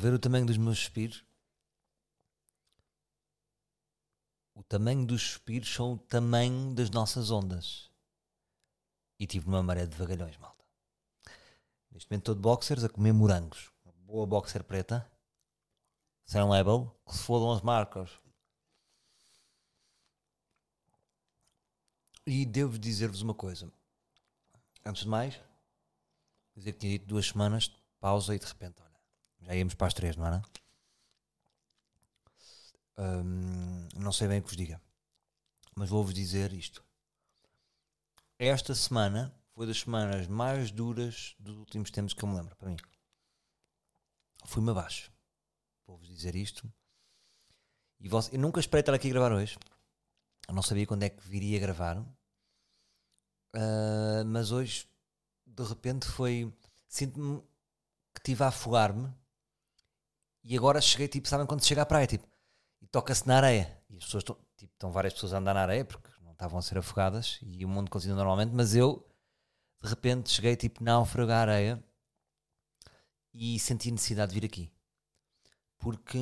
Ver o tamanho dos meus suspiros? O tamanho dos suspiros são o tamanho das nossas ondas. E tive numa maré de vagalhões, malta. Neste momento estou de boxers a comer morangos. Uma boa boxer preta. Sem label. Que se fodam as marcas. E devo dizer-vos uma coisa. Antes de mais, dizer que tinha dito duas semanas de pausa e de repente, já íamos para as três, não era? Não sei bem o que vos diga, mas vou-vos dizer isto. Esta semana foi das semanas mais duras dos últimos tempos que eu me lembro, para mim. Fui-me abaixo. Vou-vos dizer isto. E você, eu nunca esperei estar aqui a gravar hoje. Eu não sabia quando é que viria a gravar. Uh, mas hoje, de repente, foi. Sinto-me que estive a afogar-me. E agora cheguei, tipo, sabem quando chega à praia, tipo, e toca-se na areia. E as pessoas estão, tipo, estão várias pessoas a andar na areia porque não estavam a ser afogadas e o mundo continua normalmente, mas eu, de repente, cheguei, tipo, náufrago à areia e senti necessidade de vir aqui. Porque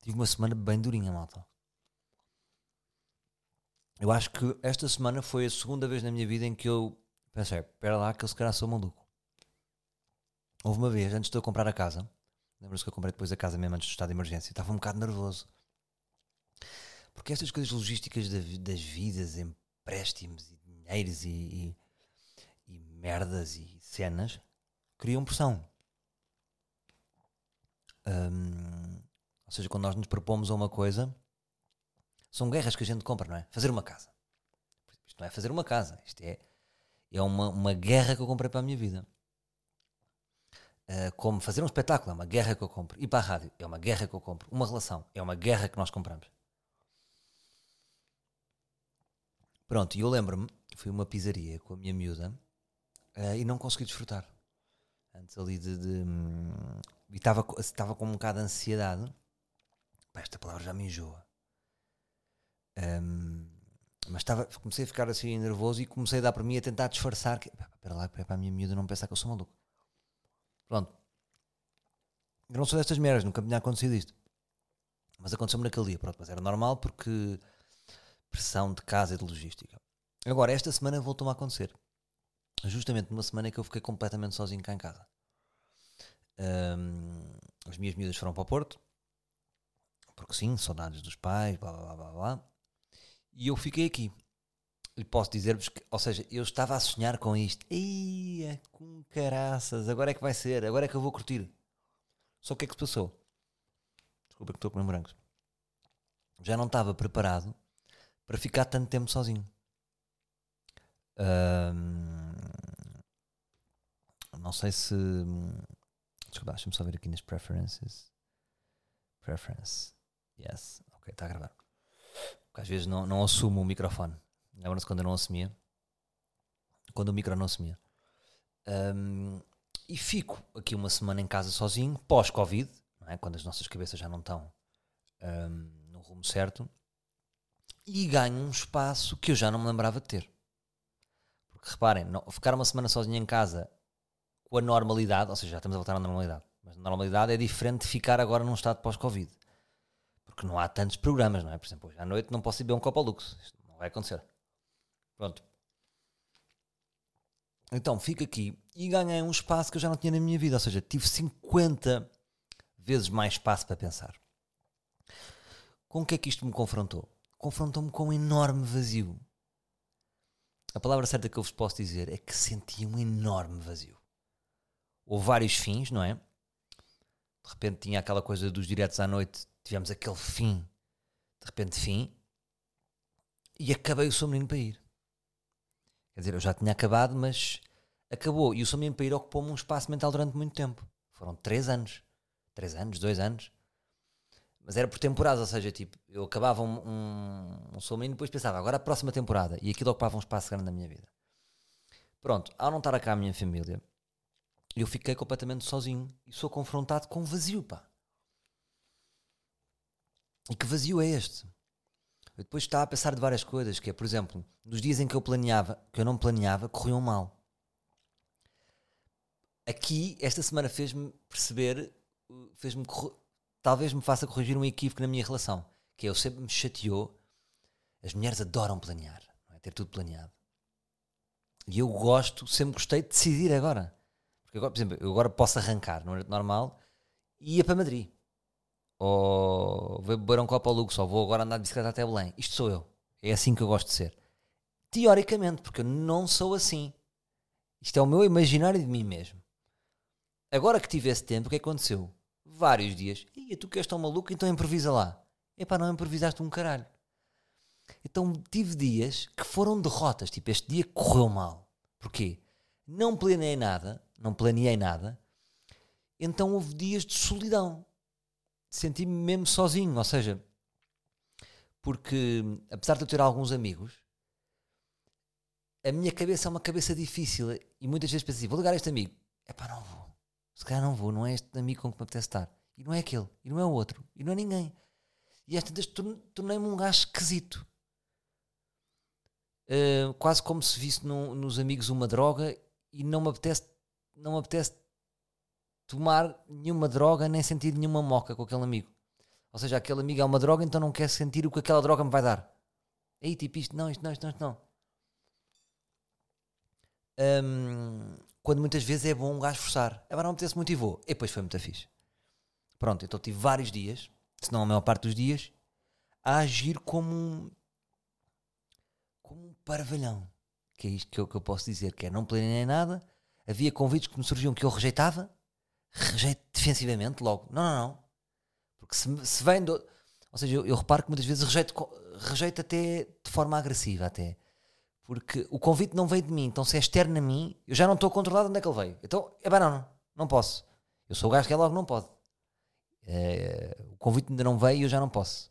tive uma semana bem durinha, malta. Eu acho que esta semana foi a segunda vez na minha vida em que eu pensei, espera lá que eu se calhar sou maluco. Houve uma vez, antes de eu comprar a casa, lembro-se que eu comprei depois a casa mesmo antes do estado de emergência, estava um bocado nervoso. Porque estas coisas logísticas das vidas, empréstimos e dinheiros e, e, e merdas e cenas, criam pressão. Hum, ou seja, quando nós nos propomos a uma coisa, são guerras que a gente compra, não é? Fazer uma casa. Isto não é fazer uma casa, isto é, é uma, uma guerra que eu comprei para a minha vida. Uh, como fazer um espetáculo é uma guerra que eu compro. Ir para a rádio é uma guerra que eu compro. Uma relação é uma guerra que nós compramos. Pronto, e eu lembro-me, fui uma pizzaria com a minha miúda uh, e não consegui desfrutar. Antes ali de. de hum, e estava, com um bocado de ansiedade. Pá, esta palavra já me enjoa. Um, mas estava, comecei a ficar assim nervoso e comecei a dar para mim a tentar disfarçar que, espera lá, para a minha miúda não pensar que eu sou maluco. Pronto. Eu não sou destas merdas, nunca me tinha acontecido isto. Mas aconteceu-me naquele dia, pronto, mas era normal porque pressão de casa e de logística. Agora, esta semana voltou-me a acontecer. Justamente numa semana em que eu fiquei completamente sozinho cá em casa. Um, as minhas miúdas foram para o Porto, porque sim, saudades dos pais, blá blá blá blá. E eu fiquei aqui. E posso dizer-vos que, ou seja, eu estava a sonhar com isto. Ia, com caraças, agora é que vai ser, agora é que eu vou curtir. Só o que é que se passou? Desculpa que estou com brancos. Já não estava preparado para ficar tanto tempo sozinho. Não sei se. Desculpa, deixa-me só ver aqui nas preferences. Preference. Yes. Ok, está a gravar. Porque às vezes não, não assumo o microfone. Lembra-se quando eu não assumia? Quando o micro não assumia. Um, e fico aqui uma semana em casa sozinho, pós-Covid, é? quando as nossas cabeças já não estão um, no rumo certo, e ganho um espaço que eu já não me lembrava de ter. Porque reparem, não, ficar uma semana sozinho em casa com a normalidade, ou seja, já estamos a voltar à normalidade, mas a normalidade é diferente de ficar agora num estado pós-Covid porque não há tantos programas, não é? Por exemplo, hoje à noite não posso ir beber um copo ao luxo. Isto não vai acontecer. Pronto. Então fico aqui e ganhei um espaço que eu já não tinha na minha vida. Ou seja, tive 50 vezes mais espaço para pensar. Com o que é que isto me confrontou? Confrontou-me com um enorme vazio. A palavra certa que eu vos posso dizer é que senti um enorme vazio. Houve vários fins, não é? De repente tinha aquela coisa dos diretos à noite tivemos aquele fim, de repente fim, e acabei o Sou Menino para ir. Quer dizer, eu já tinha acabado, mas acabou. E o Sou Menino para ir ocupou-me um espaço mental durante muito tempo. Foram três anos. Três anos, dois anos. Mas era por temporadas, ou seja, tipo, eu acabava um, um, um e depois pensava, agora a próxima temporada. E aquilo ocupava um espaço grande na minha vida. Pronto, ao não estar cá a minha família, eu fiquei completamente sozinho e sou confrontado com vazio, pá. E que vazio é este? Eu depois estava a pensar de várias coisas, que é, por exemplo, nos dias em que eu planeava, que eu não planeava, corriam mal. Aqui, esta semana fez-me perceber fez-me talvez me faça corrigir um equívoco na minha relação, que é eu sempre me chateou. As mulheres adoram planear, não é? ter tudo planeado. E eu gosto, sempre gostei de decidir agora. Porque agora, por exemplo, eu agora posso arrancar no horário normal e ir para Madrid. Ou vou beber um copo ao Lux, ou vou agora andar de bicicleta até Belém. Isto sou eu. É assim que eu gosto de ser. Teoricamente, porque eu não sou assim. Isto é o meu imaginário de mim mesmo. Agora que tive esse tempo, o que é aconteceu? Vários dias. E tu que és tão maluco, então improvisa lá. Epá, não improvisaste um caralho. Então tive dias que foram derrotas. Tipo, este dia correu mal. Porquê? Não planeei nada, não planeei nada. Então houve dias de solidão. Senti-me mesmo sozinho. Ou seja, porque apesar de eu ter alguns amigos, a minha cabeça é uma cabeça difícil. E muitas vezes penso assim: vou ligar a este amigo. Epá, não vou. Se calhar não vou. Não é este amigo com que me apetece estar. E não é aquele. E não é o outro. E não é ninguém. E às tantas torne- tornei-me um gajo esquisito. Uh, quase como se visse no- nos amigos uma droga e não me apetece, não me apetece tomar nenhuma droga nem sentir nenhuma moca com aquele amigo. Ou seja, aquele amigo é uma droga, então não quer sentir o que aquela droga me vai dar. Aí, tipo, isto não, isto não, isto não, isto não. Hum, quando muitas vezes é bom um gajo forçar. Agora não apetece muito e vou. E depois foi muito fixe. Pronto, então tive vários dias, se não a maior parte dos dias, a agir como um, como um parvalhão. Que é isto que eu, que eu posso dizer, que é não planeei nada, havia convites que me surgiam que eu rejeitava, rejeito defensivamente logo. Não, não, não. Porque se, se vem do... Ou seja, eu, eu reparo que muitas vezes rejeito, rejeito até de forma agressiva até. Porque o convite não veio de mim, então se é externo a mim, eu já não estou controlado de onde é que ele veio. Então, é bem, não, não, posso. Eu sou o gajo que é logo não pode. Eh, o convite ainda não veio e eu já não posso.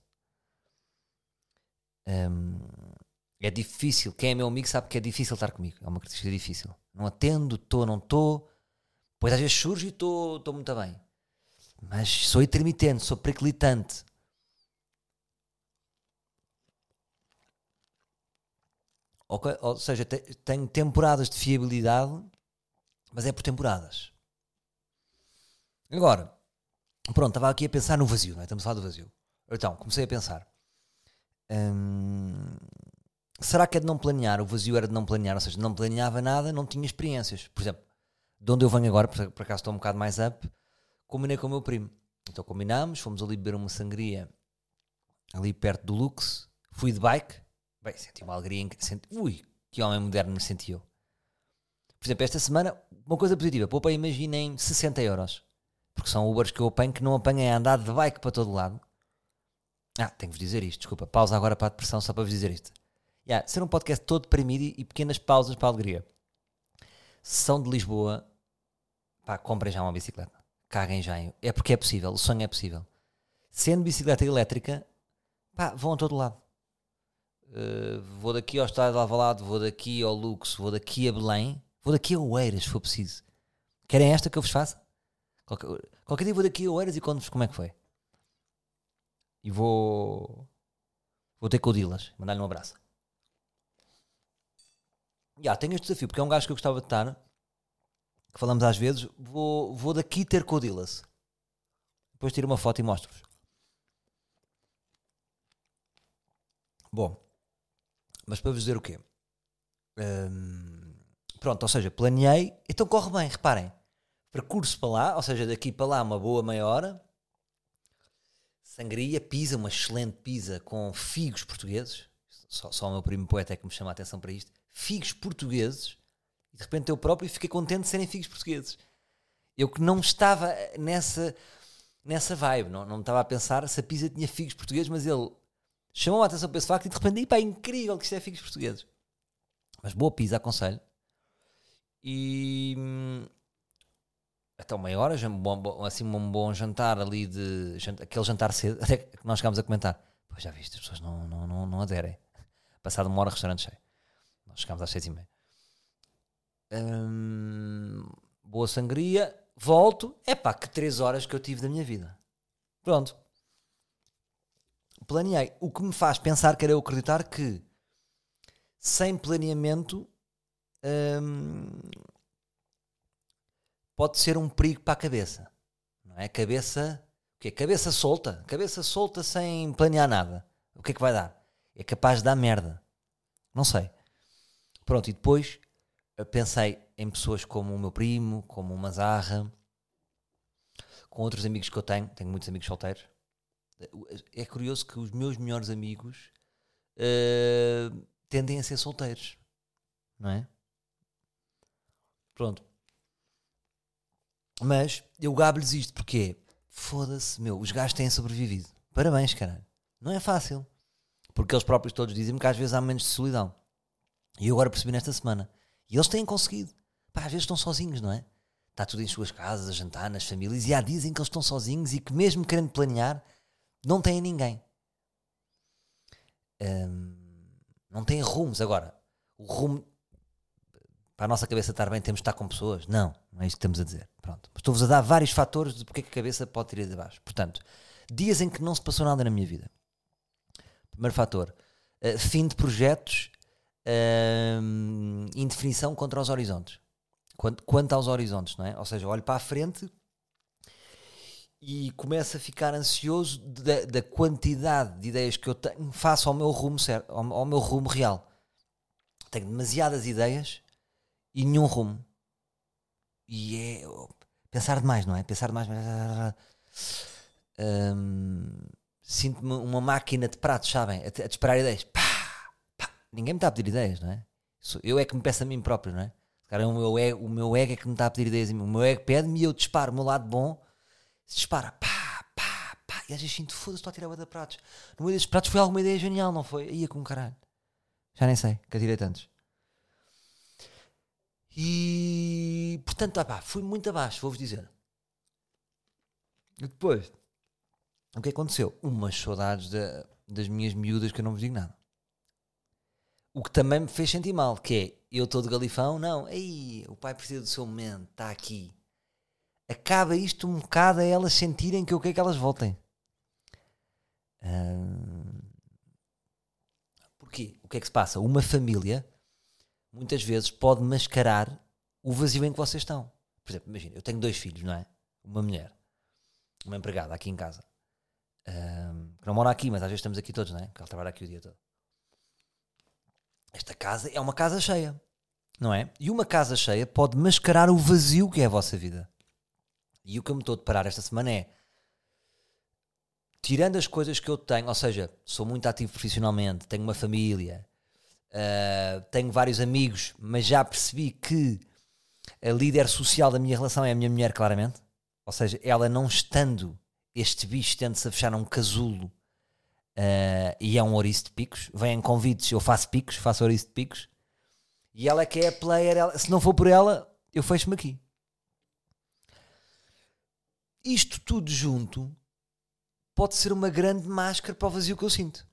Hum, é difícil. Quem é meu amigo sabe que é difícil estar comigo. É uma característica difícil. Não atendo, estou, não estou. Pois às vezes surge e estou muito bem. Mas sou intermitente, sou periclitante. Ok? Ou seja, te- tenho temporadas de fiabilidade, mas é por temporadas. Agora, pronto, estava aqui a pensar no vazio, não é? Estamos a falar do vazio. Então, comecei a pensar. Hum, será que é de não planear? O vazio era de não planear, ou seja, não planeava nada, não tinha experiências. Por exemplo, de onde eu venho agora, por, por acaso estou um bocado mais up, combinei com o meu primo. Então combinámos, fomos ali beber uma sangria ali perto do Lux, fui de bike, bem, senti uma alegria, senti, ui, que homem moderno me senti eu. Por exemplo, esta semana, uma coisa positiva, poupei, imaginem, 60 euros. Porque são Ubers que eu apanho que não apanhei a andar de bike para todo lado. Ah, tenho-vos dizer isto, desculpa. Pausa agora para a depressão só para vos dizer isto. Yeah, ser um podcast todo deprimido e, pequenas pausas para a alegria. Se são de Lisboa, pá, comprem já uma bicicleta. Caguem já. É porque é possível, o sonho é possível. Sendo bicicleta elétrica, pá, vão a todo lado. Uh, vou daqui ao Estádio de Alvalade, vou daqui ao Lux, vou daqui a Belém, vou daqui a Oeiras, se for preciso. Querem esta que eu vos faça? Qualquer, qualquer dia vou daqui a Oeiras e conto-vos como é que foi. E vou. Vou ter com o Dilas, mandar-lhe um abraço. Já, tenho este desafio, porque é um gajo que eu gostava de estar, que falamos às vezes. Vou, vou daqui ter com o Dilas. Depois tiro uma foto e mostro-vos. Bom, mas para vos dizer o quê? Hum, pronto, ou seja, planeei, então corre bem, reparem. Percurso para lá, ou seja, daqui para lá uma boa meia hora. Sangria, pizza, uma excelente pizza com figos portugueses. Só, só o meu primo poeta é que me chama a atenção para isto. Figos portugueses. De repente eu próprio fiquei contente de serem figos portugueses. Eu que não estava nessa, nessa vibe, não, não estava a pensar se a pizza tinha figos portugueses, mas ele chamou a atenção para esse facto e de repente, pá, é incrível que isto é figos portugueses. Mas boa pizza, aconselho. E hum, até uma meia hora, assim um bom jantar ali de aquele jantar cedo, até que nós chegámos a comentar. Pois já viste, as pessoas não, não, não, não aderem. Passado uma hora, restaurante cheio. Nós chegámos às seis e meia. Hum, boa sangria, volto. É pá, que três horas que eu tive da minha vida. Pronto. Planeei. O que me faz pensar, quero eu acreditar que sem planeamento hum, pode ser um perigo para a cabeça. não é? Cabeça, o quê? Cabeça solta, cabeça solta sem planear nada. O que é que vai dar? É capaz de dar merda. Não sei. Pronto, e depois pensei em pessoas como o meu primo, como o Mazarra, com outros amigos que eu tenho, tenho muitos amigos solteiros. É curioso que os meus melhores amigos uh, tendem a ser solteiros, não é? Pronto. Mas eu gabo-lhes isto porque foda-se, meu, os gajos têm sobrevivido. Parabéns, caralho. Não é fácil. Porque eles próprios todos dizem-me que às vezes há momentos de solidão. E eu agora percebi nesta semana. E eles têm conseguido. Pá, às vezes estão sozinhos, não é? Está tudo em suas casas, a jantar, nas famílias, e há dizem que eles estão sozinhos e que mesmo querendo planear, não têm ninguém. Hum, não têm rumos. Agora, o rumo para a nossa cabeça estar bem temos de estar com pessoas? Não, não é isso que estamos a dizer. Pronto. Estou-vos a dar vários fatores de porque é que a cabeça pode tirar de baixo. Portanto, dias em que não se passou nada na minha vida. Primeiro fator, uh, fim de projetos, uh, indefinição contra os horizontes. Quanto, quanto aos horizontes, não é? Ou seja, olho para a frente e começo a ficar ansioso da, da quantidade de ideias que eu tenho face ao meu rumo certo, ao, ao meu rumo real. Tenho demasiadas ideias e nenhum rumo. E é pensar demais, não é? Pensar demais. Sinto-me uma máquina de pratos, sabem? A, a disparar ideias. Pá. Ninguém me está a pedir ideias, não é? Eu é que me peço a mim próprio, não é? Cara, o, meu ego, o meu ego é que me está a pedir ideias. O meu ego pede-me e eu disparo. O meu lado bom dispara. Pá, pá, pá. E às vezes sinto, foda-se, estou a tirar a da pratos. No meio desses pratos foi alguma ideia genial, não foi? Ia com caralho. Já nem sei, que atirei tantos. E portanto, pá, fui muito abaixo, vou-vos dizer. E depois, o que aconteceu? Umas saudades de, das minhas miúdas que eu não vos digo nada. O que também me fez sentir mal, que é, eu estou de galifão, não, aí o pai precisa do seu momento, está aqui. Acaba isto um bocado a elas sentirem que eu quero que elas voltem. Hum... Porquê? O que é que se passa? Uma família muitas vezes pode mascarar o vazio em que vocês estão. Por exemplo, imagina, eu tenho dois filhos, não é? Uma mulher, uma empregada aqui em casa, um, que não mora aqui, mas às vezes estamos aqui todos, não é? Que ela trabalha aqui o dia todo. Esta casa é uma casa cheia, não é? E uma casa cheia pode mascarar o vazio que é a vossa vida. E o que eu me estou a deparar esta semana é tirando as coisas que eu tenho, ou seja, sou muito ativo profissionalmente, tenho uma família, Uh, tenho vários amigos, mas já percebi que a líder social da minha relação é a minha mulher, claramente. Ou seja, ela não estando, este bicho tende-se a fechar um casulo uh, e é um ouriço de picos. Vêm convites, eu faço picos, faço ouriço de picos. E ela é que é a player. Ela, se não for por ela, eu fecho-me aqui. Isto tudo junto pode ser uma grande máscara para o vazio que eu sinto.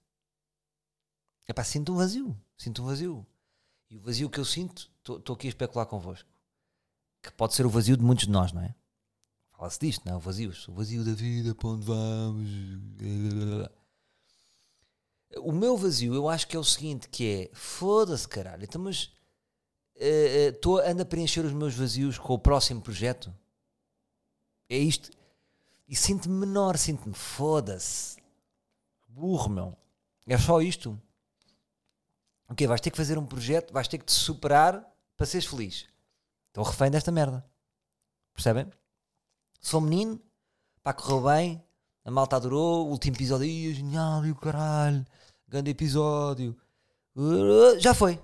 É pá, sinto um vazio. Sinto um vazio. E o vazio que eu sinto, estou aqui a especular convosco, que pode ser o vazio de muitos de nós, não é? Fala-se disto, não é? O vazio, o vazio da vida, para onde vamos? O meu vazio, eu acho que é o seguinte, que é, foda-se caralho, então mas estou uh, uh, ando a preencher os meus vazios com o próximo projeto. É isto. E sinto-me menor, sinto-me foda-se. Burro, meu. É só isto. O quê? Vais ter que fazer um projeto, vais ter que te superar para seres feliz. Estou refém desta merda. Percebem? Sou menino, pá, correu bem, a malta adorou, o último episódio, ia genial, e o caralho, grande episódio. Uh, já foi.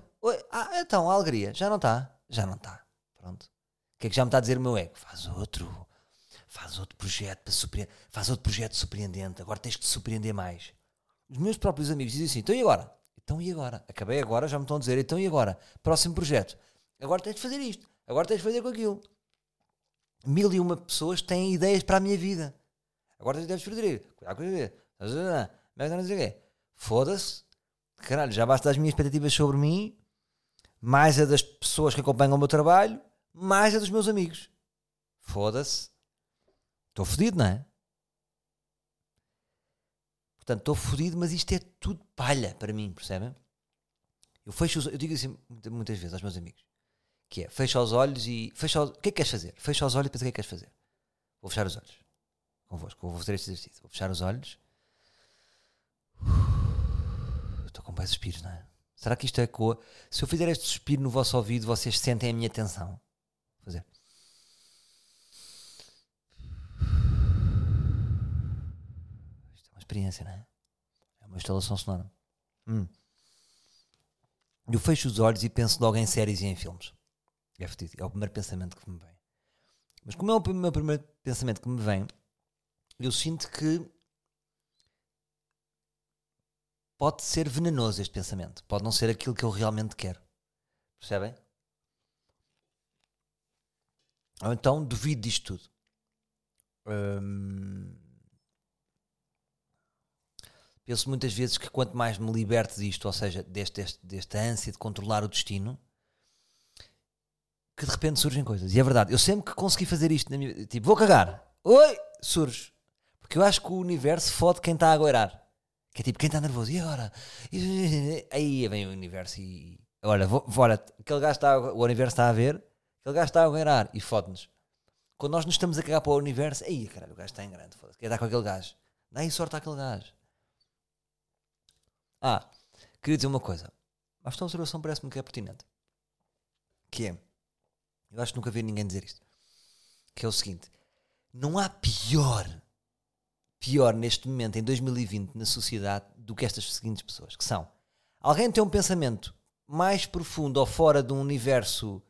Ah, então, a alegria, já não está? Já não está. Pronto. O que é que já me está a dizer o meu ego? Faz outro. Faz outro projeto para surpreender. Faz outro projeto surpreendente. Agora tens que te surpreender mais. Os meus próprios amigos dizem assim: então e agora? Então e agora? Acabei agora, já me estão a dizer, então e agora? Próximo projeto. Agora tens de fazer isto, agora tens de fazer com aquilo. Mil e uma pessoas têm ideias para a minha vida. Agora tens de fazer Cuidado com a vida. Foda-se. Caralho, já basta das minhas expectativas sobre mim, mais a das pessoas que acompanham o meu trabalho, mais a dos meus amigos. Foda-se. Estou fodido, não é? Portanto, estou fodido, mas isto é tudo palha para mim, percebem? Eu fecho os, eu digo assim muitas vezes aos meus amigos, que é, fecha os olhos e, fecha os, o que é que queres fazer? Fecha os olhos e pensa o que é que queres fazer. Vou fechar os olhos. convosco. Vou fazer este exercício. Vou fechar os olhos. Estou com bem suspiros, não é? Será que isto ecoa? Se eu fizer este suspiro no vosso ouvido, vocês sentem a minha tensão? Vou fazer. Isto é uma experiência, não é? É uma instalação sonora. Hum. Eu fecho os olhos e penso logo em séries e em filmes. É. É o primeiro pensamento que me vem. Mas como é o meu primeiro pensamento que me vem, eu sinto que pode ser venenoso este pensamento. Pode não ser aquilo que eu realmente quero. Percebem? Ou então duvido disto tudo. Hum, penso muitas vezes que quanto mais me liberto disto, ou seja, deste, deste, desta ânsia de controlar o destino, que de repente surgem coisas. E é verdade, eu sempre que consegui fazer isto minha tipo, vou cagar, oi, surge. Porque eu acho que o universo fode quem está a agueirar. Que é tipo, quem está nervoso, e agora? Aí vem o universo e. Olha, vou, olha aquele gajo está, o universo está a ver, aquele gajo está a agueirar e fode-nos. Quando nós nos estamos a cagar para o universo, aí caralho, o gajo está em grande, foda-se, quer dar com aquele gajo. Dá aí sorte àquele gajo. Ah, queria dizer uma coisa. Esta observação parece-me que é pertinente. Que é, eu acho que nunca vi ninguém dizer isto. Que é o seguinte: não há pior, pior neste momento, em 2020, na sociedade, do que estas seguintes pessoas, que são alguém tem um pensamento mais profundo ou fora de um universo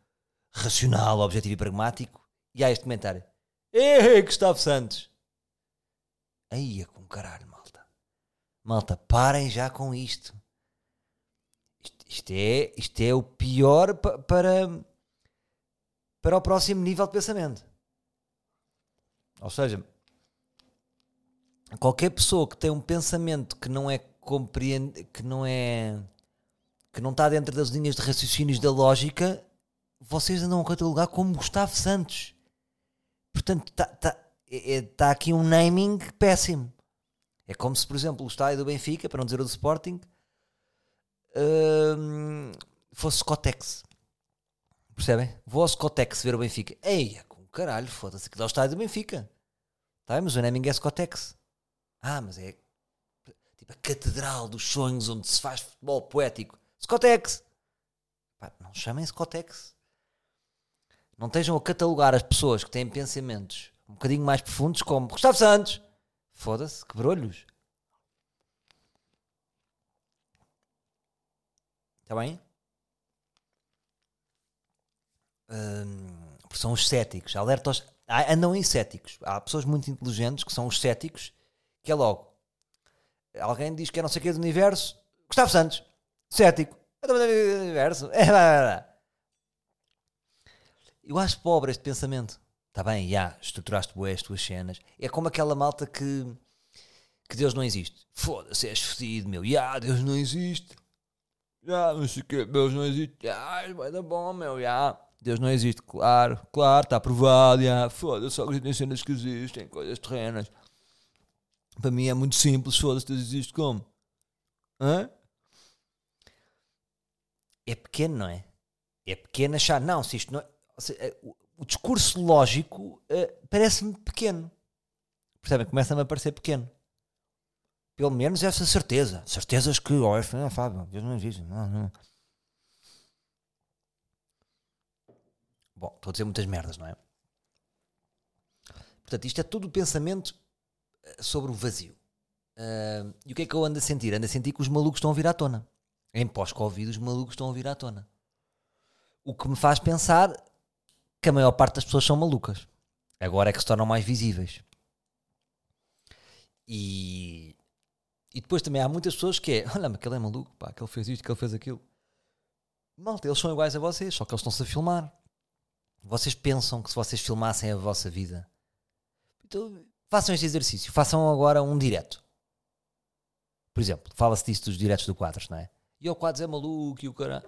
racional, objetivo e pragmático, e há este comentário. Ei, Gustavo Santos! Aí é com caralho, Malta, parem já com isto. Isto, isto é, isto é o pior pa, para, para o próximo nível de pensamento. Ou seja, qualquer pessoa que tem um pensamento que não é compreende, que não é que não está dentro das linhas de raciocínios da lógica, vocês andam a catalogar como Gustavo Santos. Portanto, está tá, é, é, tá aqui um naming péssimo. É como se, por exemplo, o estádio do Benfica, para não dizer o do Sporting, hum, fosse Scotex. Percebem? Vou ao Scotex ver o Benfica. Eia, com caralho, foda-se, que dá o estádio do Benfica. Tá, mas o naming é Scotex. Ah, mas é tipo a catedral dos sonhos onde se faz futebol poético. Scotex. Pá, não chamem Scotex. Não estejam a catalogar as pessoas que têm pensamentos um bocadinho mais profundos como Gustavo Santos. Foda-se, quebrou-lhes. Está bem? Hum, são os céticos. Alerta aos, andam em céticos. Há pessoas muito inteligentes que são os céticos, que é logo. Alguém diz que é não sei o que do universo. Gustavo Santos, cético. Do universo. Eu acho pobre este pensamento. Está bem, já, estruturaste boas as tuas cenas. É como aquela malta que, que Deus não existe. Foda-se, és fedido, meu. Já, Deus não existe. Já, não sei o quê, Deus não existe. Já, vai dar bom, meu. Já, Deus não existe. Claro, claro, está aprovado. Já, foda-se, só que tem cenas que existem, coisas terrenas. Para mim é muito simples. Foda-se, Deus existe como? Hã? É pequeno, não é? É pequeno achar, não, se isto não é. Seja, o discurso lógico uh, parece-me pequeno. Percebem? Começa-me a parecer pequeno. Pelo menos essa certeza. Certezas que, oh, é Fábio, Deus não existe. Não, não. Bom, estou a dizer muitas merdas, não é? Portanto, isto é todo o pensamento sobre o vazio. Uh, e o que é que eu ando a sentir? Ando a sentir que os malucos estão a vir à tona. Em pós-Covid, os malucos estão a vir à tona. O que me faz pensar que a maior parte das pessoas são malucas. Agora é que se tornam mais visíveis. E, e depois também há muitas pessoas que é, olha, mas aquele é maluco, pá, que ele fez isto, que ele fez aquilo. Malta, eles são iguais a vocês, só que eles estão-se a filmar. Vocês pensam que se vocês filmassem a vossa vida, então façam este exercício, façam agora um direto. Por exemplo, fala-se disso dos diretos do Quadros, não é? E o Quadros é maluco e o cara.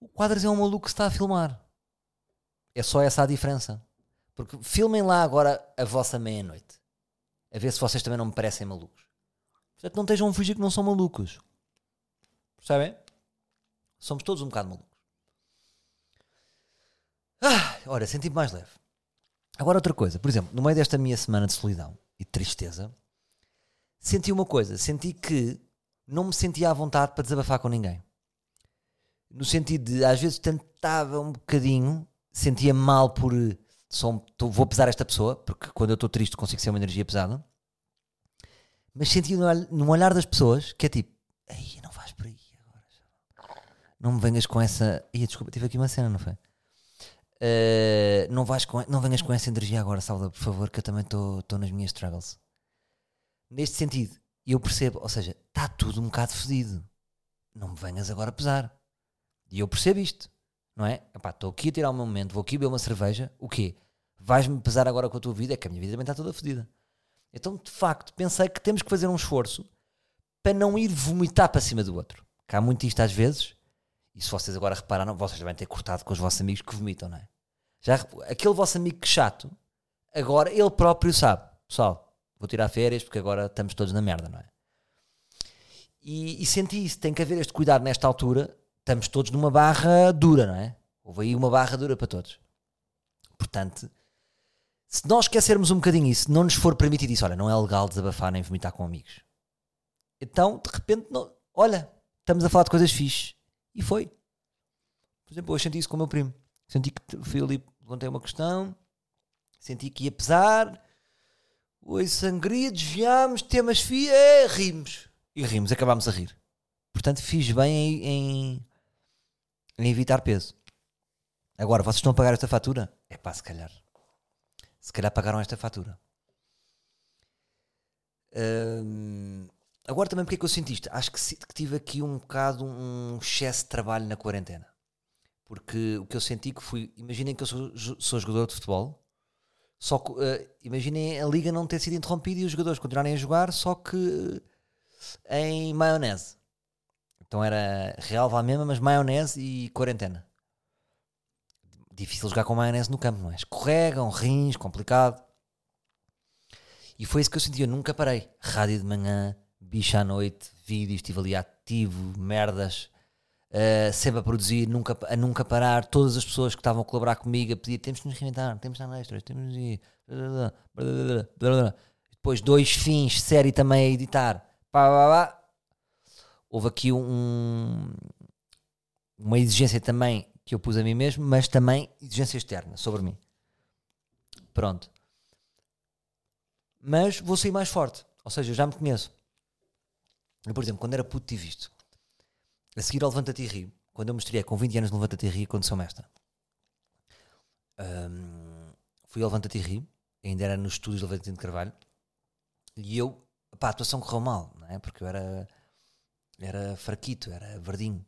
O Quadros é um maluco que está a filmar. É só essa a diferença. Porque filmem lá agora a vossa meia-noite. A ver se vocês também não me parecem malucos. Portanto, não estejam a fugir que não são malucos. Percebem? Somos todos um bocado malucos. Ah, ora, senti-me mais leve. Agora outra coisa. Por exemplo, no meio desta minha semana de solidão, e de tristeza, senti uma coisa, senti que não me sentia à vontade para desabafar com ninguém. No sentido de, às vezes tentava um bocadinho, sentia mal por só, vou pesar esta pessoa, porque quando eu estou triste consigo ser uma energia pesada, mas sentia no, olhar das pessoas que é tipo, ei, não vais por aí agora. Não me venhas com essa. Ia, desculpa, tive aqui uma cena, não foi? Uh, não, vais com, não venhas com essa energia agora, Salva, por favor, que eu também estou nas minhas struggles. Neste sentido, eu percebo, ou seja, está tudo um bocado fedido. Não me venhas agora pesar. E eu percebo isto, não é? Estou aqui a tirar o meu momento, vou aqui beber uma cerveja. O quê? Vais-me pesar agora com a tua vida? É que a minha vida também está toda fedida. Então, de facto, pensei que temos que fazer um esforço para não ir vomitar para cima do outro. Que há muito isto às vezes, e se vocês agora repararam, vocês devem ter cortado com os vossos amigos que vomitam, não é? Já, aquele vosso amigo que chato, agora ele próprio sabe, pessoal, vou tirar férias porque agora estamos todos na merda, não é? E, e senti isso, tem que haver este cuidado nesta altura, estamos todos numa barra dura, não é? Houve aí uma barra dura para todos. Portanto, se nós esquecermos um bocadinho isso, não nos for permitido isso, olha, não é legal desabafar nem vomitar com amigos. Então, de repente, não, olha, estamos a falar de coisas fixes e foi. Por exemplo, eu senti isso com o meu primo. Senti que fui ali, levantei uma questão, senti que ia pesar. Oi, sangria, desviámos, temas fia, é, rimos. E rimos, acabámos a rir. Portanto, fiz bem em, em, evitar peso. Agora, vocês estão a pagar esta fatura? É pá, se calhar. Se calhar pagaram esta fatura. Hum, Agora também porque é que eu senti isto? Acho que, que tive aqui um bocado um excesso de trabalho na quarentena. Porque o que eu senti que fui. Imaginem que eu sou, sou jogador de futebol, só que uh, imaginem a liga não ter sido interrompida e os jogadores continuarem a jogar, só que em maionese. Então era real vale mesmo, mas maionese e quarentena. Difícil jogar com maionese no campo, não é? Escorregam, rins, complicado. E foi isso que eu senti. Eu nunca parei. Rádio de manhã, bicho à noite, vídeos, estive ali ativo, merdas, uh, sempre a produzir, nunca, a nunca parar. Todas as pessoas que estavam a colaborar comigo a pedir: temos que nos reinventar, temos que estar temos de. Depois, dois fins, série também a editar. Pá, pá, pá. Houve aqui um, uma exigência também que eu pus a mim mesmo, mas também exigência externa sobre mim. Pronto. Mas vou sair mais forte. Ou seja, já me conheço. Eu, por exemplo, quando era puto tive isto. A seguir ao Levanta-te e Ri, quando eu me com 20 anos no Levanta-te e Ri, aconteceu-me esta. Um, fui ao Levanta-te e Ri, ainda era nos estúdios do Levanta-te de Carvalho, e eu, pá, a atuação correu mal, não é? Porque eu era, era fraquito, era verdinho.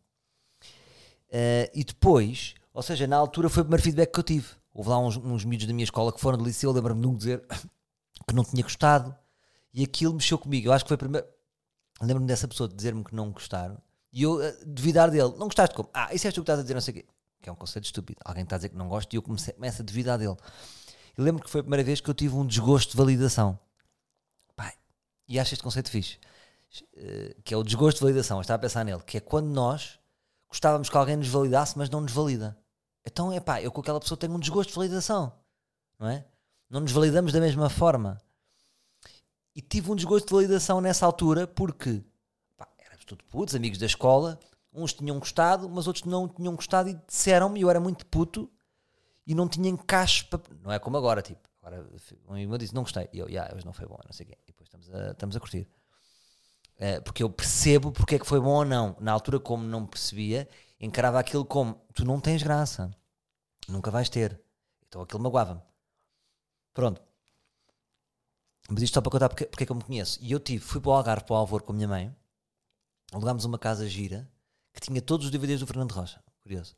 Uh, e depois, ou seja, na altura foi o primeiro feedback que eu tive. Houve lá uns, uns miúdos da minha escola que foram do liceu, lembro-me de um dizer que não tinha gostado, e aquilo mexeu comigo. Eu acho que foi a primeira lembro-me dessa pessoa dizer-me que não gostaram e eu uh, duvidar dele. Não gostaste como? Ah, isso és tu que estás a dizer, não sei o quê. Que é um conceito estúpido. Alguém está a dizer que não gosta e eu comecei, começo a duvidar dele. E lembro que foi a primeira vez que eu tive um desgosto de validação. Pai, e acho este conceito fixe. Uh, que é o desgosto de validação. Eu estava a pensar nele. Que é quando nós gostávamos que alguém nos validasse, mas não nos valida. Então, é pá, eu com aquela pessoa tenho um desgosto de validação. Não é? Não nos validamos da mesma forma. E tive um desgosto de validação nessa altura porque pá, éramos tudo putos, amigos da escola, uns tinham gostado, mas outros não tinham gostado e disseram-me, eu era muito puto e não tinha encaixe para. Não é como agora, tipo, agora um amigo disse, não gostei, e eu, yeah, hoje não foi bom, não sei o quê, e depois estamos a, estamos a curtir. Uh, porque eu percebo porque é que foi bom ou não. Na altura, como não percebia, encarava aquilo como tu não tens graça, nunca vais ter. Então aquilo magoava-me. Pronto. Mas isto só para contar porque, porque é que eu me conheço. E eu tive, fui para o Algarve, para o Alvor com a minha mãe, alugámos uma casa gira que tinha todos os DVDs do Fernando Rocha. Curioso.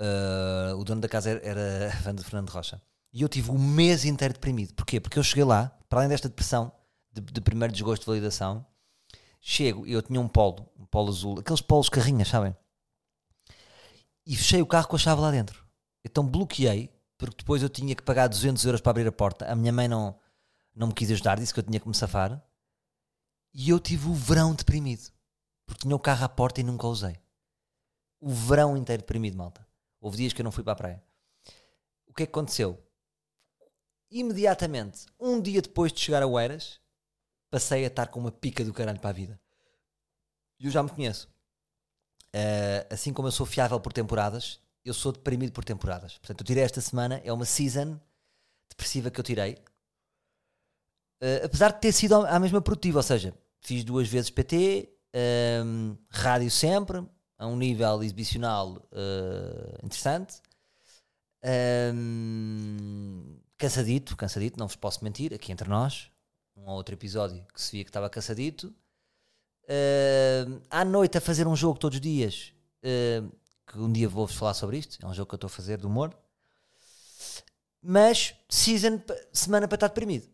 Uh, o dono da casa era, fã de Fernando Rocha. E eu tive um mês inteiro deprimido. Porquê? Porque eu cheguei lá, para além desta depressão, de, de primeiro desgosto de validação, chego eu tinha um polo, um polo azul, aqueles polos carrinhas, sabem? E fechei o carro com a chave lá dentro. Então bloqueei, porque depois eu tinha que pagar 200 euros para abrir a porta. A minha mãe não, não me quis ajudar, disse que eu tinha que me safar. E eu tive o verão deprimido. Porque tinha o carro à porta e nunca o usei. O verão inteiro deprimido, malta. Houve dias que eu não fui para a praia. O que é que aconteceu? imediatamente, um dia depois de chegar a Oeiras, passei a estar com uma pica do caralho para a vida. E eu já me conheço. Uh, assim como eu sou fiável por temporadas, eu sou deprimido por temporadas. Portanto, eu tirei esta semana, é uma season depressiva que eu tirei. Uh, apesar de ter sido a mesma produtiva, ou seja, fiz duas vezes PT, um, rádio sempre, a um nível exibicional uh, interessante. Um, cansadito, cansadito, não vos posso mentir, aqui entre nós, um ou outro episódio que se via que estava cansadito. Uh, à noite a fazer um jogo todos os dias, uh, que um dia vou-vos falar sobre isto, é um jogo que eu estou a fazer de humor. Mas, season, semana para estar deprimido.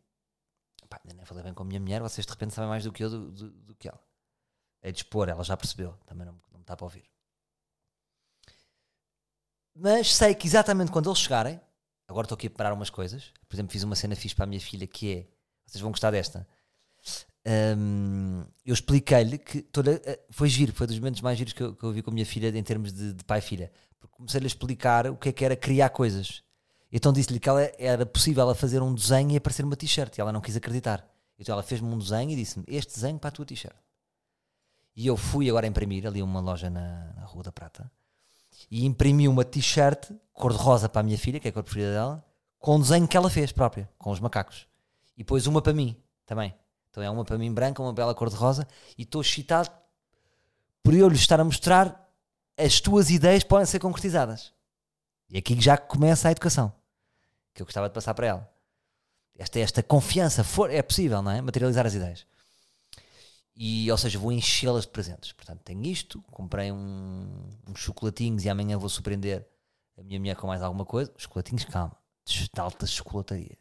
Pá, nem falei bem com a minha mulher, vocês de repente sabem mais do que eu do, do, do que ela. É de expor, ela já percebeu, também não, não me está para ouvir. Mas sei que exatamente quando eles chegarem, agora estou aqui a preparar umas coisas. Por exemplo, fiz uma cena fixe para a minha filha que é. Vocês vão gostar desta. Um, eu expliquei-lhe que toda, foi giro, foi dos momentos mais giros que eu, que eu vi com a minha filha em termos de, de pai filha. Porque comecei-lhe a explicar o que é que era criar coisas. Então disse-lhe que ela, era possível ela fazer um desenho e aparecer uma t-shirt. E ela não quis acreditar. Então ela fez-me um desenho e disse-me: Este desenho para a tua t-shirt. E eu fui agora imprimir ali uma loja na, na Rua da Prata e imprimi uma t-shirt cor-de-rosa para a minha filha, que é a cor preferida dela, com o desenho que ela fez própria, com os macacos. E depois uma para mim também. Então é uma para mim branca, uma bela cor-de-rosa, e estou excitado por eu lhe estar a mostrar as tuas ideias podem ser concretizadas. E aqui já começa a educação que eu gostava de passar para ela. Esta, esta confiança, for, é possível, não é? Materializar as ideias. E, ou seja, vou enchê-las de presentes. Portanto, tenho isto, comprei um, uns chocolatinhos e amanhã vou surpreender a minha mulher com mais alguma coisa. Os chocolatinhos, calma, de alta chocolataria.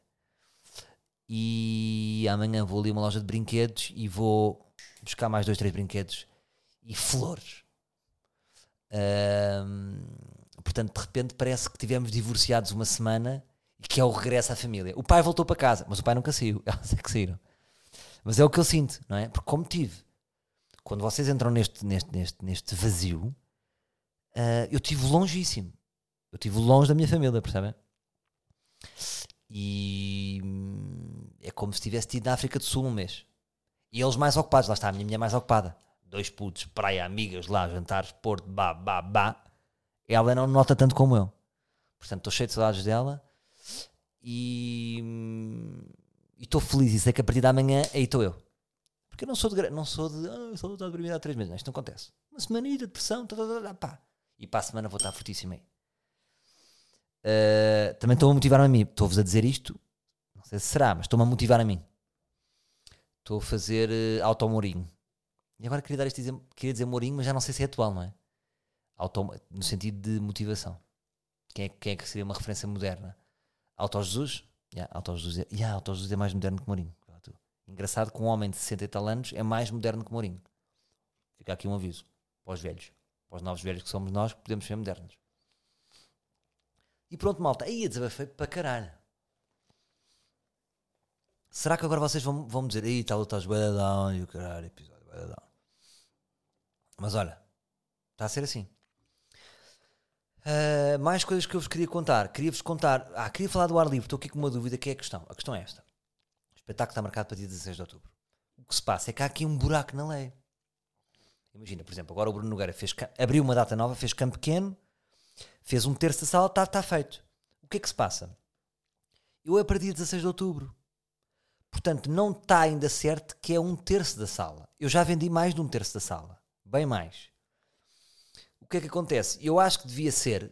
E amanhã vou ali a uma loja de brinquedos e vou buscar mais dois, três brinquedos e flores. Portanto, de repente parece que tivemos divorciados uma semana e que é o regresso à família. O pai voltou para casa, mas o pai nunca saiu. Elas é que saíram. Mas é o que eu sinto, não é? Porque como tive, quando vocês entram neste, neste, neste, neste vazio, uh, eu tive longíssimo. Eu tive longe da minha família, percebem? E hum, é como se tivesse tido na África do Sul um mês. E eles mais ocupados, lá está, a minha mulher mais ocupada. Dois putos, praia, amigas lá, jantares, porto, bah, bah, bah. Ela não nota tanto como eu. Portanto, estou cheio de saudades dela. E estou feliz e sei que a partir da manhã aí estou eu. Porque eu não sou de. Não sou de. Ah, estou a dormir há três meses. Não, isto não acontece. Uma semana de depressão, tá, tá, tá, tá, pá. E para a semana vou estar fortíssimo aí. Uh, também estou a motivar-me a mim. Estou-vos a dizer isto. Não sei se será, mas estou-me a motivar a mim. Estou a fazer uh, automorinho. E agora queria, dar este exemplo, queria dizer morinho, mas já não sei se é atual, não é? Auto, no sentido de motivação. Quem é, quem é que seria uma referência moderna? Auto Jesus? Yeah, Auto Jesus é, yeah, Jesus é mais moderno que Mourinho. Engraçado que um homem de 60 e tal anos é mais moderno que Mourinho. Fica aqui um aviso para os velhos. Para os novos velhos que somos nós, que podemos ser modernos. E pronto, malta. Aí a desabafei para caralho. Será que agora vocês vão, vão dizer, aí o estás down e o caralho, episódio. Mas olha, está a ser assim. Uh, mais coisas que eu vos queria contar. Queria-vos contar. Ah, queria falar do ar livre. Estou aqui com uma dúvida. Que é a questão? A questão é esta: o espetáculo está marcado para dia 16 de outubro. O que se passa é que há aqui um buraco na lei. Imagina, por exemplo, agora o Bruno Nogueira fez, abriu uma data nova, fez campo pequeno, fez um terço da sala, está tá feito. O que é que se passa? Eu é para dia 16 de outubro. Portanto, não está ainda certo que é um terço da sala. Eu já vendi mais de um terço da sala. Bem mais que é que acontece? Eu acho que devia ser,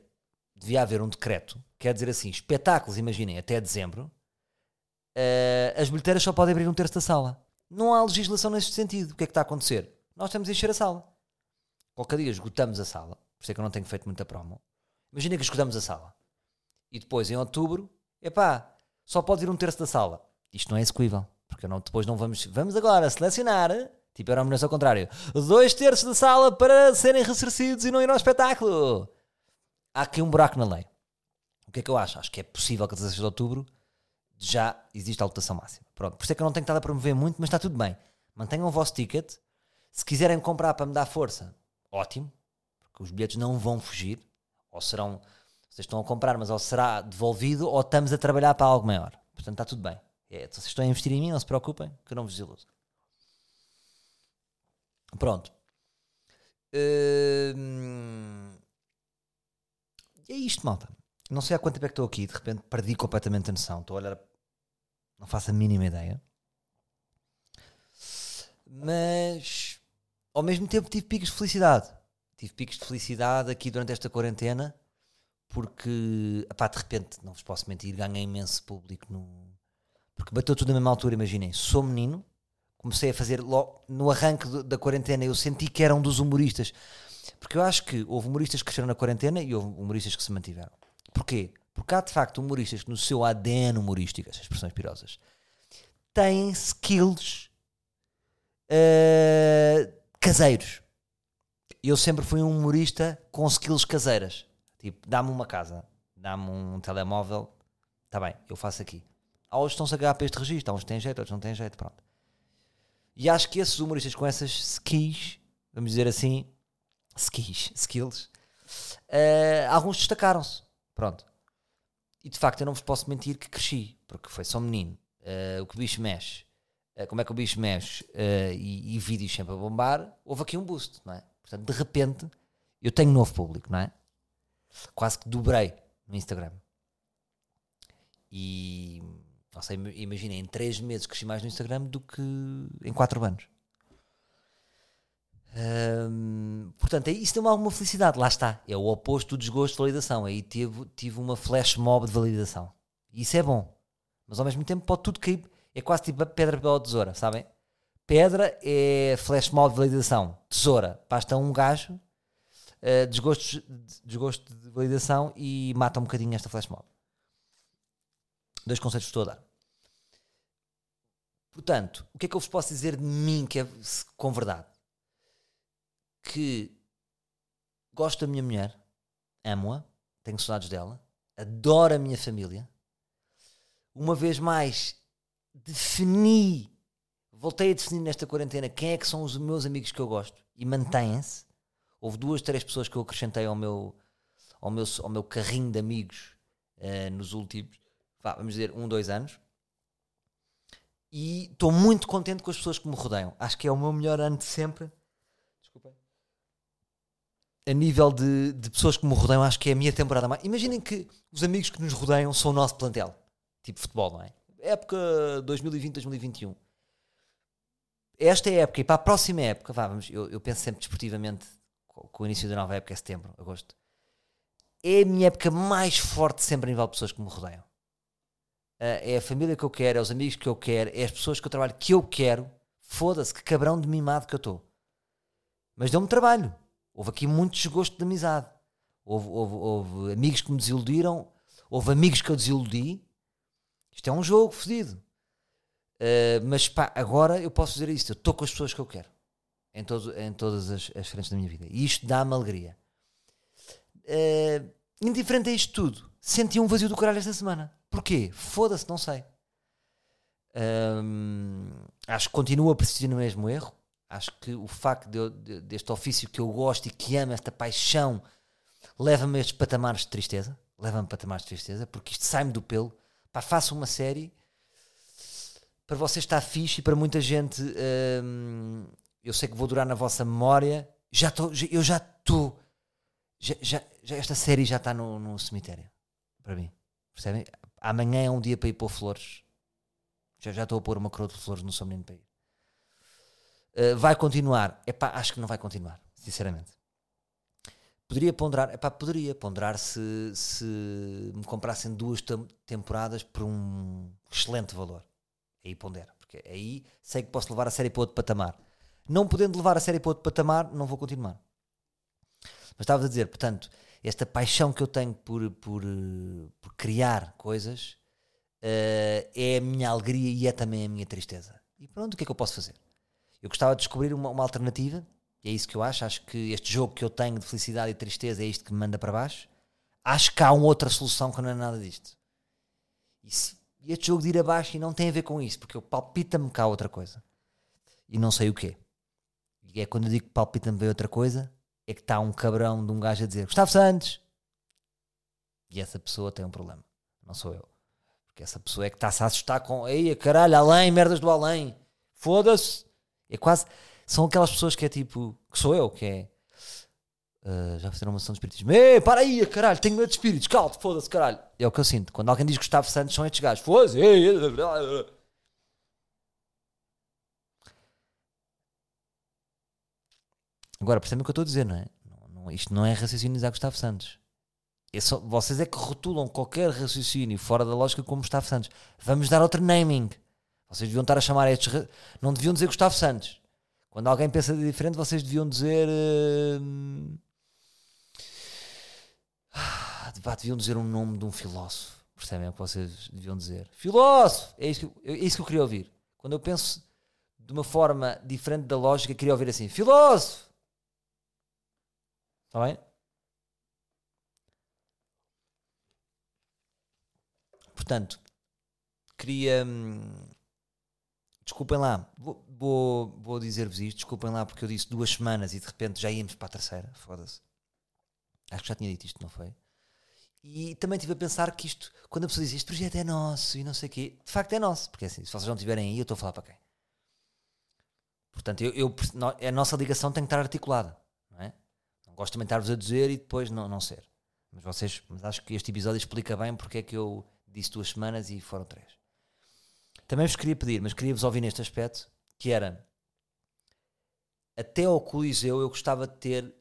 devia haver um decreto, quer dizer assim, espetáculos, imaginem, até dezembro, uh, as bilheteiras só podem abrir um terço da sala. Não há legislação nesse sentido. O que é que está a acontecer? Nós temos a encher a sala. Qualquer dia esgotamos a sala, por isso é que eu não tenho feito muita promo. Imagina que esgotamos a sala. E depois, em outubro, epá, só pode ir um terço da sala. Isto não é execuível. Porque não, depois não vamos. Vamos agora selecionar Tipo, era uma ao contrário. Dois terços da sala para serem ressarcidos e não ir ao espetáculo. Há aqui um buraco na lei. O que é que eu acho? Acho que é possível que a 16 de outubro já exista a lotação máxima. Pronto. Por isso é que eu não tenho estado a promover muito, mas está tudo bem. Mantenham o vosso ticket. Se quiserem comprar para me dar força, ótimo. Porque os bilhetes não vão fugir. Ou serão. Vocês estão a comprar, mas ou será devolvido ou estamos a trabalhar para algo maior. Portanto, está tudo bem. É, vocês estão a investir em mim, não se preocupem, que eu não vos desiludo. Pronto. E é isto, malta. Não sei há quanto tempo é que estou aqui, de repente perdi completamente a noção. Estou a olhar, não faço a mínima ideia. Mas ao mesmo tempo tive picos de felicidade. Tive picos de felicidade aqui durante esta quarentena, porque, epá, de repente, não vos posso mentir, ganhei imenso público no. Porque bateu tudo na mesma altura, imaginem. Sou menino, comecei a fazer logo no arranque da quarentena, eu senti que era um dos humoristas. Porque eu acho que houve humoristas que cresceram na quarentena e houve humoristas que se mantiveram. Porquê? Porque há de facto humoristas que no seu ADN humorístico, essas expressões pirosas, têm skills eh, caseiros. Eu sempre fui um humorista com skills caseiras. Tipo, dá-me uma casa, dá-me um telemóvel, está bem, eu faço aqui. Há outros que estão-se a agarrar para este registro, há uns que têm jeito, outros não têm jeito, pronto. E acho que esses humoristas com essas skis, vamos dizer assim, skis, skills, eh, alguns destacaram-se. Pronto. E de facto eu não vos posso mentir que cresci, porque foi só menino. Eh, o que o bicho mexe, eh, como é que o bicho mexe e, e vídeos sempre a bombar, houve aqui um boost, não é? Portanto, de repente, eu tenho novo público, não é? Quase que dobrei no Instagram. E, não sei, imaginem, em 3 meses cresci mais no Instagram do que em 4 anos. Hum, portanto, é- isso deu-me alguma felicidade. Lá está. É o oposto do desgosto de validação. Aí tive, tive uma flash mob de validação. Isso é bom. Mas ao mesmo tempo pode tudo cair. É quase tipo pedra, papel ou tesoura, sabem? Pedra é flash mob de validação. Tesoura, basta um gajo, uh, desgosto, desgosto de validação e mata um bocadinho esta flash mob. Dois conceitos que estou a dar. Portanto, o que é que eu vos posso dizer de mim que é com verdade? que gosto da minha mulher, amo-a, tenho saudades dela, adoro a minha família. Uma vez mais, defini, voltei a definir nesta quarentena quem é que são os meus amigos que eu gosto e mantêm-se. Houve duas, três pessoas que eu acrescentei ao meu, ao meu, ao meu carrinho de amigos eh, nos últimos, vamos dizer, um, dois anos. E estou muito contente com as pessoas que me rodeiam. Acho que é o meu melhor ano de sempre. Desculpem a nível de, de pessoas que me rodeiam, acho que é a minha temporada mais. Imaginem que os amigos que nos rodeiam são o nosso plantel, tipo futebol, não é? Época 2020-2021. Esta é a época, e para a próxima época, vá, vamos, eu, eu penso sempre desportivamente com, o início da nova época, é setembro, agosto. É a minha época mais forte sempre a nível de pessoas que me rodeiam. Uh, é a família que eu quero, é os amigos que eu quero, é as pessoas que eu trabalho que eu quero. Foda-se, que cabrão de mimado que eu estou. Mas deu-me trabalho. Houve aqui muito desgosto de amizade. Houve, houve, houve, amigos que me desiludiram, houve amigos que eu desiludi. Isto é um jogo fodido. Uh, mas pá, agora eu posso dizer isto: eu estou com as pessoas que eu quero em, todo, em todas as, as frentes da minha vida. E isto dá-me alegria. Uh, indiferente a isto tudo, senti um vazio do caralho esta semana. Porquê? Foda-se, não sei. Acho que continuo a persistir no mesmo erro. Acho que o facto de eu, de, deste ofício que eu gosto e que amo, esta paixão, leva-me a estes patamares de tristeza. Leva-me a patamares de tristeza, porque isto sai-me do pelo. Pá, faço uma série para vocês está fixe e para muita gente eu sei que vou durar na vossa memória. Já estou, eu já estou. Já, já, já, esta série já está no, no cemitério para mim. Percebem? Amanhã é um dia para ir pôr flores. Já, já estou a pôr uma coroa de flores no São Menino para ir. Uh, vai continuar? Epá, acho que não vai continuar, sinceramente. Poderia ponderar, epá, poderia ponderar se, se me comprassem duas temporadas por um excelente valor. Aí pondera, porque aí sei que posso levar a série para outro patamar. Não podendo levar a série para outro patamar, não vou continuar. Mas estava a dizer, portanto, esta paixão que eu tenho por, por, por criar coisas uh, é a minha alegria e é também a minha tristeza. E pronto, o que é que eu posso fazer? Eu gostava de descobrir uma, uma alternativa, e é isso que eu acho. Acho que este jogo que eu tenho de felicidade e tristeza é isto que me manda para baixo. Acho que há uma outra solução que não é nada disto. E, se, e este jogo de ir abaixo e não tem a ver com isso, porque eu palpita-me cá outra coisa. E não sei o quê. E é quando eu digo que palpita-me ver outra coisa, é que está um cabrão de um gajo a dizer Gustavo Santos. E essa pessoa tem um problema. Não sou eu. Porque essa pessoa é que está-se a assustar com Ei, caralho, além, merdas do além. Foda-se. É quase. São aquelas pessoas que é tipo. Que sou eu, que é. Uh, já fizeram uma sessão de espiritismo. Ei, para aí, caralho, tenho medo de espíritos, caldo, foda-se, caralho. É o que eu sinto. Quando alguém diz Gustavo Santos, são estes gajos. Foda-se, Agora, percebem o que eu estou a dizer, não é? Não, não, isto não é raciocínio a Gustavo Santos. É só, vocês é que rotulam qualquer raciocínio fora da lógica como Gustavo Santos. Vamos dar outro naming. Vocês deviam estar a chamar estes. Não deviam dizer Gustavo Santos. Quando alguém pensa de diferente, vocês deviam dizer. Ah, deviam dizer um nome de um filósofo. Percebem o que vocês deviam dizer? Filósofo! É isso, que, é isso que eu queria ouvir. Quando eu penso de uma forma diferente da lógica, queria ouvir assim: Filósofo! Está bem? Portanto, queria. Hum, desculpem lá, vou, vou, vou dizer-vos isto. Desculpem lá porque eu disse duas semanas e de repente já íamos para a terceira. Foda-se. Acho que já tinha dito isto, não foi? E também estive a pensar que isto, quando a pessoa diz este projeto é nosso e não sei o quê, de facto é nosso, porque é assim, se vocês não estiverem aí, eu estou a falar para quem? Portanto, eu, eu, a nossa ligação tem que estar articulada, gosto também de estar-vos a dizer e depois não, não ser. Mas vocês, mas acho que este episódio explica bem porque é que eu disse duas semanas e foram três. Também vos queria pedir, mas queria-vos ouvir neste aspecto, que era até ao Coliseu eu gostava de ter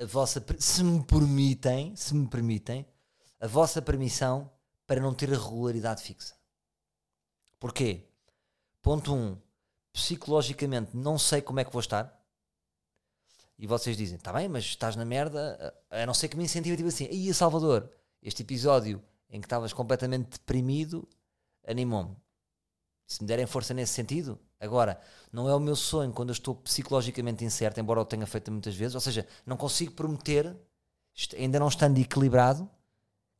a vossa, se me permitem, se me permitem, a vossa permissão para não ter a regularidade fixa. Porquê? Ponto 1. Um, psicologicamente não sei como é que vou estar. E vocês dizem, está bem, mas estás na merda, a não ser que me incentive tipo assim, aí Salvador, este episódio em que estavas completamente deprimido, animou-me. Se me derem força nesse sentido, Agora, não é o meu sonho quando eu estou psicologicamente incerto, embora eu tenha feito muitas vezes, ou seja, não consigo prometer, ainda não estando equilibrado,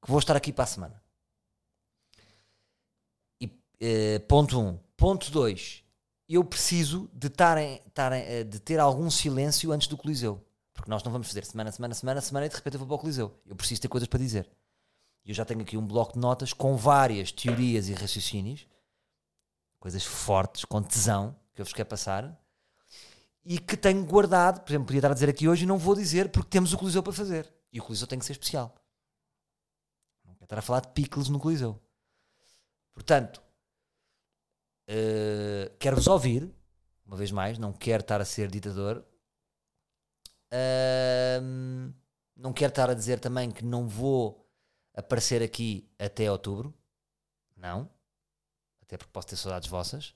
que vou estar aqui para a semana. E, eh, ponto 1. Um. Ponto 2. Eu preciso de, tar em, tar em, eh, de ter algum silêncio antes do Coliseu. Porque nós não vamos fazer semana, semana, semana, semana e de repente eu vou para o Coliseu. Eu preciso ter coisas para dizer. Eu já tenho aqui um bloco de notas com várias teorias e raciocínios coisas fortes, com tesão, que eu vos quero passar, e que tenho guardado, por exemplo, podia estar a dizer aqui hoje e não vou dizer porque temos o Coliseu para fazer. E o Coliseu tem que ser especial. Não quero estar a falar de picles no Coliseu. Portanto, uh, quero-vos ouvir, uma vez mais, não quero estar a ser ditador. Uh, não quero estar a dizer também que não vou aparecer aqui até outubro. Não até porque posso ter saudades vossas.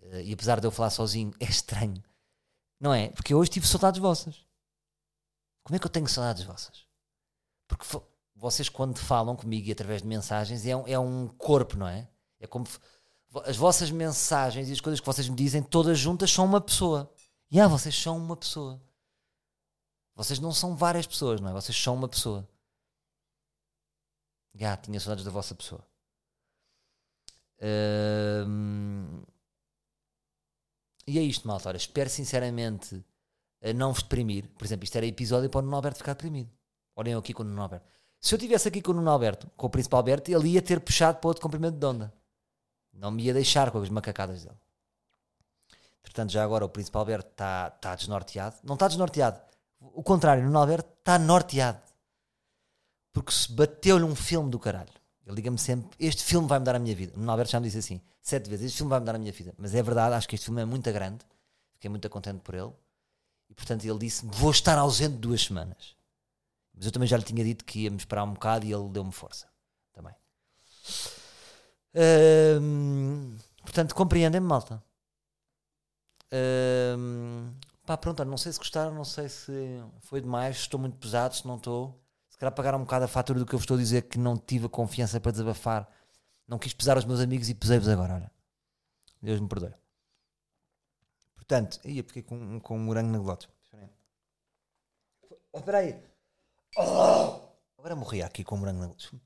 Uh, e apesar de eu falar sozinho, é estranho, não é? Porque hoje tive saudades vossas. Como é que eu tenho saudades vossas? Porque vocês, quando falam comigo e através de mensagens, é um, é um corpo, não é? É como as vossas mensagens e as coisas que vocês me dizem, todas juntas, são uma pessoa. E ah, vocês são uma pessoa. Vocês não são várias pessoas, não é? Vocês são uma pessoa. Já, ah, tinha saudades da vossa pessoa e é isto, malta. Ora, espero sinceramente a não vos deprimir. Por exemplo, isto era episódio para o Nuno Alberto ficar deprimido. Olhem eu aqui com o Nuno Alberto. Se eu estivesse aqui com o Nuno Alberto, com o Príncipe Alberto, ele ia ter puxado para outro comprimento de onda. Não me ia deixar com as macacadas dele. Portanto, já agora o Príncipe Alberto está tá desnorteado. Não está desnorteado. O contrário, o Nuno Alberto está norteado. Porque se bateu-lhe um filme do caralho. Ele liga-me sempre: Este filme vai mudar a minha vida. O Alberto já me disse assim, sete vezes: Este filme vai mudar a minha vida. Mas é verdade, acho que este filme é muito grande. Fiquei muito contente por ele. E portanto ele disse: Vou estar ausente duas semanas. Mas eu também já lhe tinha dito que íamos esperar um bocado e ele deu-me força. Também. Portanto, compreendem-me, malta. Hum, pá, pronto, não sei se gostaram, não sei se foi demais, estou muito pesado, se não estou se calhar pagar um bocado a fatura do que eu vos estou a dizer que não tive a confiança para desabafar. Não quis pesar aos meus amigos e pesei-vos agora. Olha. Deus me perdoe. Portanto, eu fiquei com, com um morango na glote. Espera aí. Oh! Agora morri aqui com um morango na glote.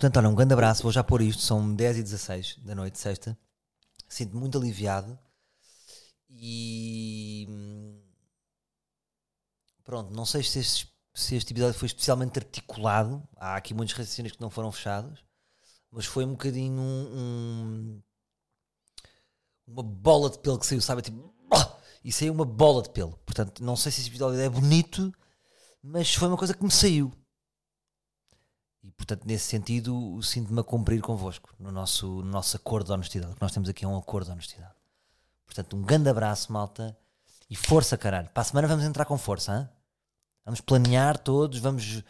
Portanto, olha, um grande abraço. Vou já pôr isto. São 10 e 16 da noite, sexta. Sinto-me muito aliviado. E pronto, não sei se este, se este episódio foi especialmente articulado. Há aqui muitos raciocínios que não foram fechados, mas foi um bocadinho um, um- uma bola de pelo que saiu, sabe? Tipo, "Ah!" e saiu uma bola de pelo. Portanto, não sei se este episódio é bonito, mas foi uma coisa que me saiu. E portanto, nesse sentido, sinto-me a cumprir convosco no nosso, no nosso acordo de honestidade. O que nós temos aqui é um acordo de honestidade. Portanto, um grande abraço, malta. E força, caralho. Para a semana vamos entrar com força, hã? Vamos planear todos, vamos,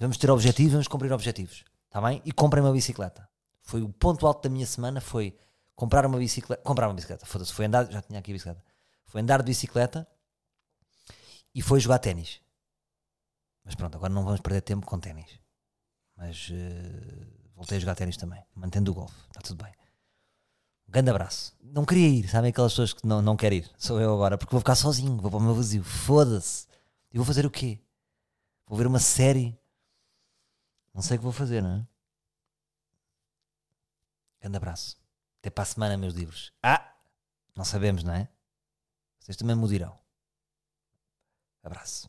vamos ter objetivos, vamos cumprir objetivos. Está bem? E comprem uma bicicleta. Foi o ponto alto da minha semana, foi comprar uma bicicleta. Comprar uma bicicleta, foda-se, foi andar, já tinha aqui a bicicleta. Foi andar de bicicleta e foi jogar ténis. Mas pronto, agora não vamos perder tempo com ténis. Mas eh, voltei a jogar ténis também, mantendo o golfe, está tudo bem. Um grande abraço. Não queria ir, sabem aquelas pessoas que não, não querem ir? Sou eu agora, porque vou ficar sozinho, vou para o meu vazio. Foda-se. E vou fazer o quê? Vou ver uma série? Não sei o que vou fazer, não é? Grande abraço. Até para a semana, meus livros. Ah! Não sabemos, não é? Vocês também me dirão. Abraço.